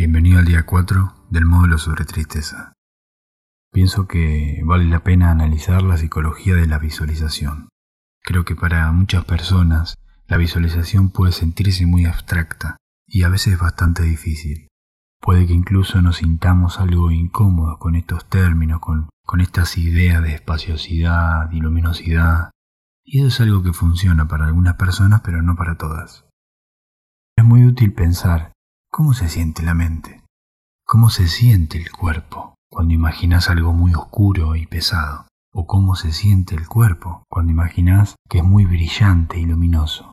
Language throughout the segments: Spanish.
Bienvenido al día 4 del módulo sobre tristeza. Pienso que vale la pena analizar la psicología de la visualización. Creo que para muchas personas la visualización puede sentirse muy abstracta y a veces bastante difícil. Puede que incluso nos sintamos algo incómodos con estos términos, con, con estas ideas de espaciosidad y luminosidad. Y eso es algo que funciona para algunas personas, pero no para todas. Es muy útil pensar cómo se siente la mente, cómo se siente el cuerpo cuando imaginas algo muy oscuro y pesado, o cómo se siente el cuerpo cuando imaginas que es muy brillante y luminoso.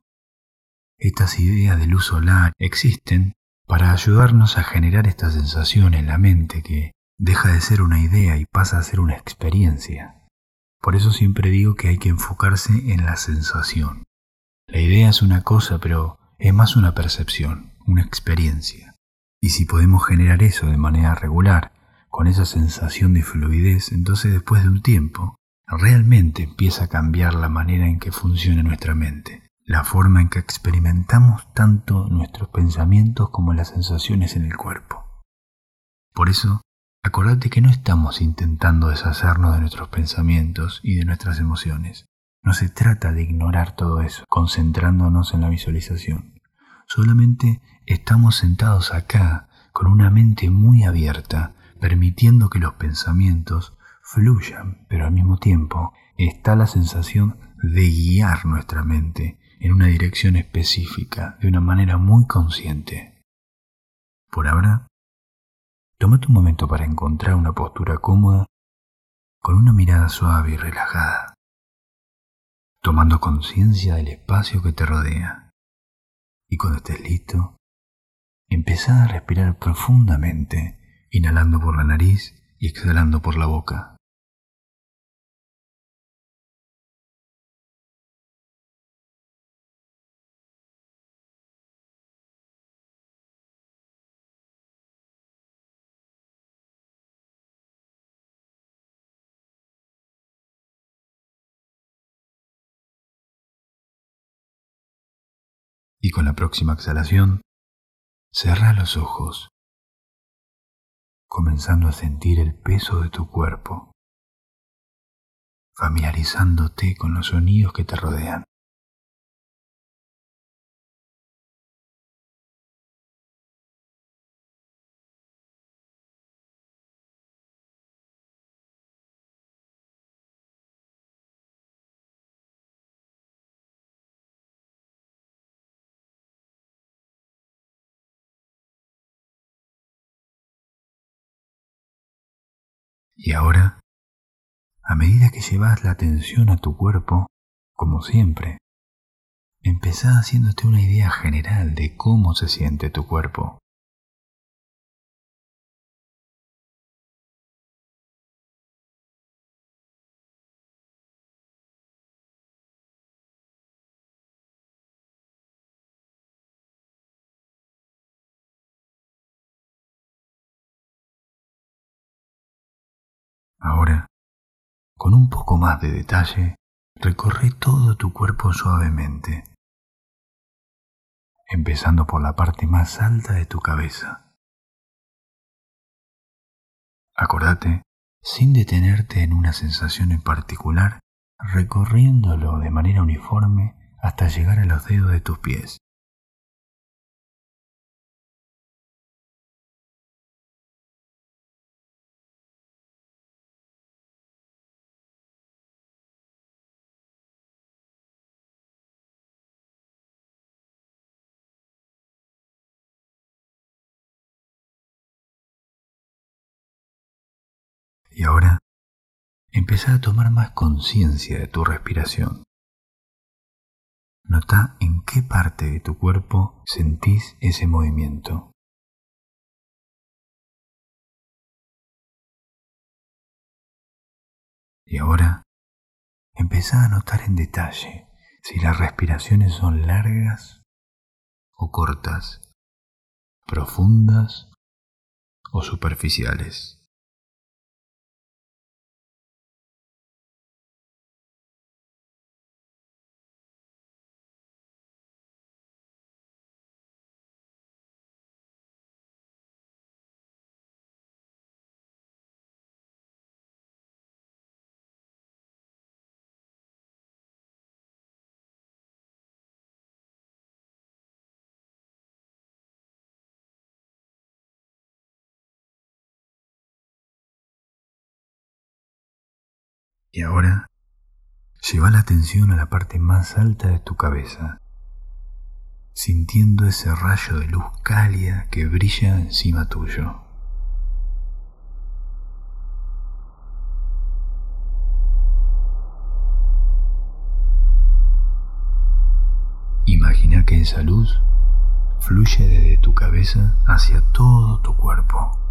Estas ideas de luz solar existen para ayudarnos a generar esta sensación en la mente que deja de ser una idea y pasa a ser una experiencia. Por eso siempre digo que hay que enfocarse en la sensación. La idea es una cosa, pero es más una percepción, una experiencia. Y si podemos generar eso de manera regular, con esa sensación de fluidez, entonces después de un tiempo, realmente empieza a cambiar la manera en que funciona nuestra mente la forma en que experimentamos tanto nuestros pensamientos como las sensaciones en el cuerpo. Por eso, acordate que no estamos intentando deshacernos de nuestros pensamientos y de nuestras emociones. No se trata de ignorar todo eso, concentrándonos en la visualización. Solamente estamos sentados acá con una mente muy abierta, permitiendo que los pensamientos fluyan, pero al mismo tiempo está la sensación de guiar nuestra mente en una dirección específica de una manera muy consciente. Por ahora, tómate un momento para encontrar una postura cómoda con una mirada suave y relajada, tomando conciencia del espacio que te rodea. Y cuando estés listo, empezá a respirar profundamente, inhalando por la nariz y exhalando por la boca. Y con la próxima exhalación, cerra los ojos, comenzando a sentir el peso de tu cuerpo, familiarizándote con los sonidos que te rodean. Y ahora, a medida que llevas la atención a tu cuerpo, como siempre, empezá haciéndote una idea general de cómo se siente tu cuerpo. Ahora, con un poco más de detalle, recorre todo tu cuerpo suavemente, empezando por la parte más alta de tu cabeza. Acordate, sin detenerte en una sensación en particular, recorriéndolo de manera uniforme hasta llegar a los dedos de tus pies. Empieza a tomar más conciencia de tu respiración. Nota en qué parte de tu cuerpo sentís ese movimiento. Y ahora empieza a notar en detalle si las respiraciones son largas o cortas, profundas o superficiales. Y ahora, lleva la atención a la parte más alta de tu cabeza, sintiendo ese rayo de luz cálida que brilla encima tuyo. Imagina que esa luz fluye desde tu cabeza hacia todo tu cuerpo.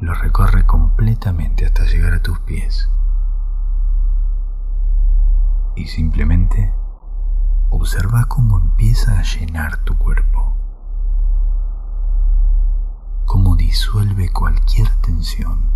Lo recorre completamente hasta llegar a tus pies. Y simplemente observa cómo empieza a llenar tu cuerpo. Cómo disuelve cualquier tensión.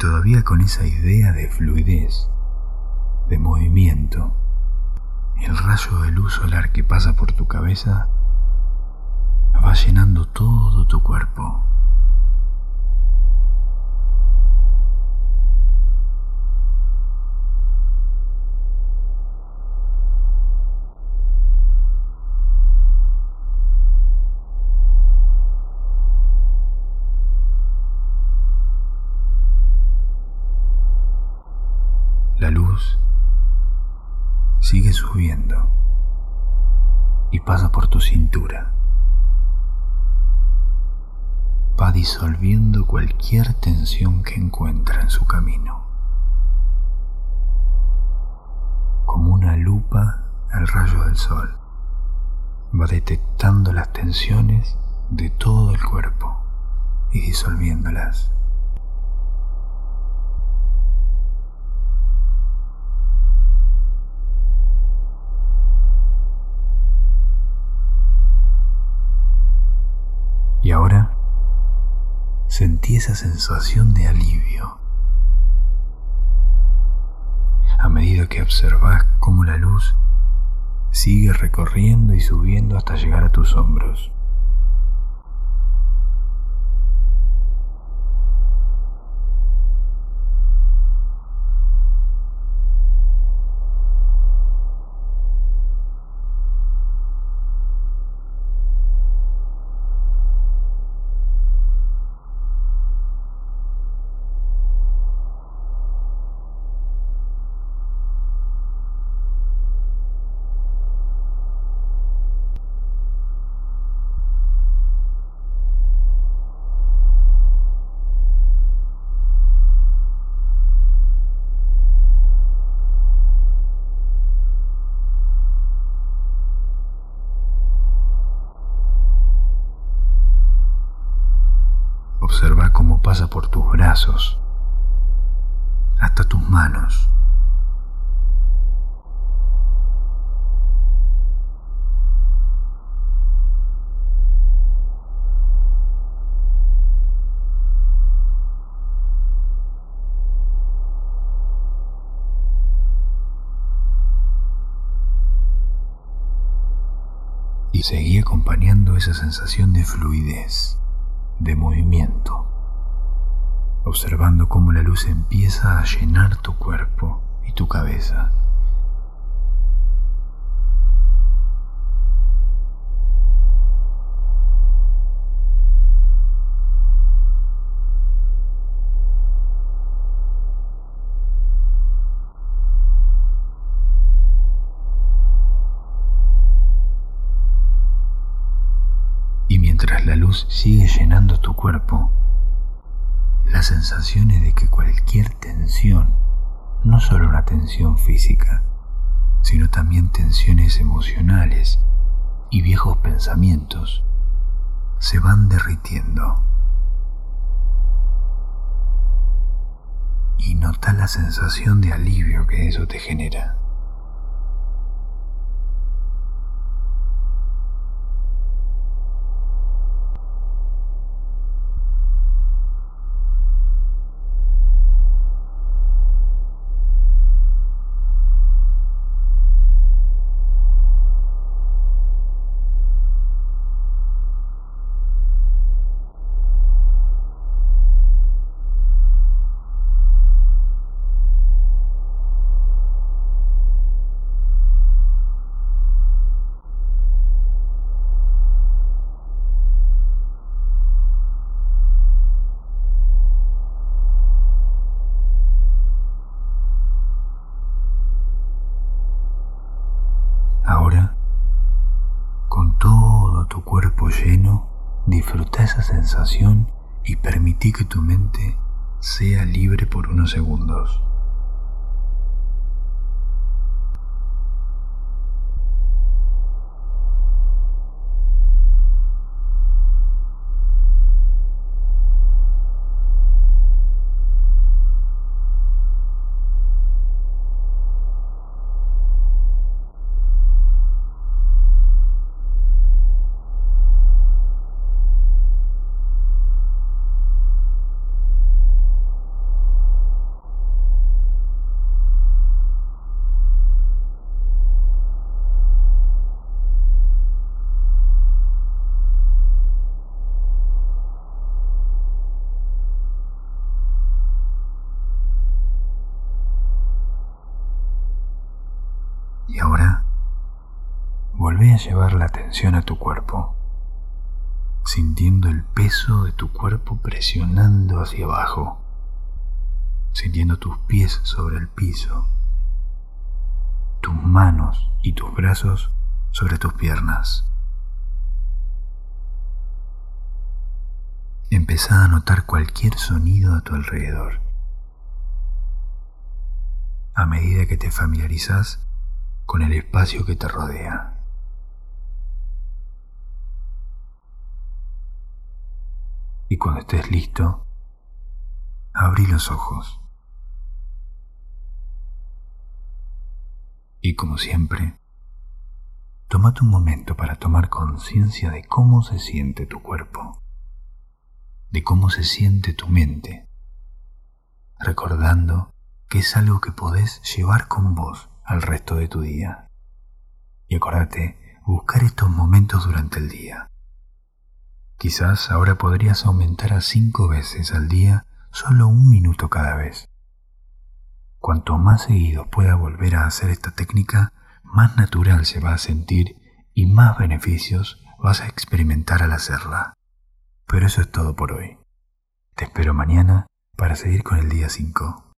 Todavía con esa idea de fluidez, de movimiento, el rayo de luz solar que pasa por tu cabeza va llenando todo tu cuerpo. Pasa por tu cintura. Va disolviendo cualquier tensión que encuentra en su camino. Como una lupa al rayo del sol, va detectando las tensiones de todo el cuerpo y disolviéndolas. Y ahora sentí esa sensación de alivio. A medida que observas cómo la luz sigue recorriendo y subiendo hasta llegar a tus hombros. Observa cómo pasa por tus brazos, hasta tus manos. Y seguí acompañando esa sensación de fluidez de movimiento, observando cómo la luz empieza a llenar tu cuerpo y tu cabeza. Y mientras la luz sigue llenando tu cuerpo, la sensación es de que cualquier tensión, no solo una tensión física, sino también tensiones emocionales y viejos pensamientos, se van derritiendo. Y nota la sensación de alivio que eso te genera. Sensación y permití que tu mente sea libre por unos segundos. Llevar la atención a tu cuerpo, sintiendo el peso de tu cuerpo presionando hacia abajo, sintiendo tus pies sobre el piso, tus manos y tus brazos sobre tus piernas. Empezá a notar cualquier sonido a tu alrededor. A medida que te familiarizas con el espacio que te rodea. Y cuando estés listo, abrí los ojos. Y como siempre, tómate un momento para tomar conciencia de cómo se siente tu cuerpo, de cómo se siente tu mente, recordando que es algo que podés llevar con vos al resto de tu día. Y acordate, buscar estos momentos durante el día. Quizás ahora podrías aumentar a cinco veces al día solo un minuto cada vez. Cuanto más seguido pueda volver a hacer esta técnica, más natural se va a sentir y más beneficios vas a experimentar al hacerla. Pero eso es todo por hoy. Te espero mañana para seguir con el día 5.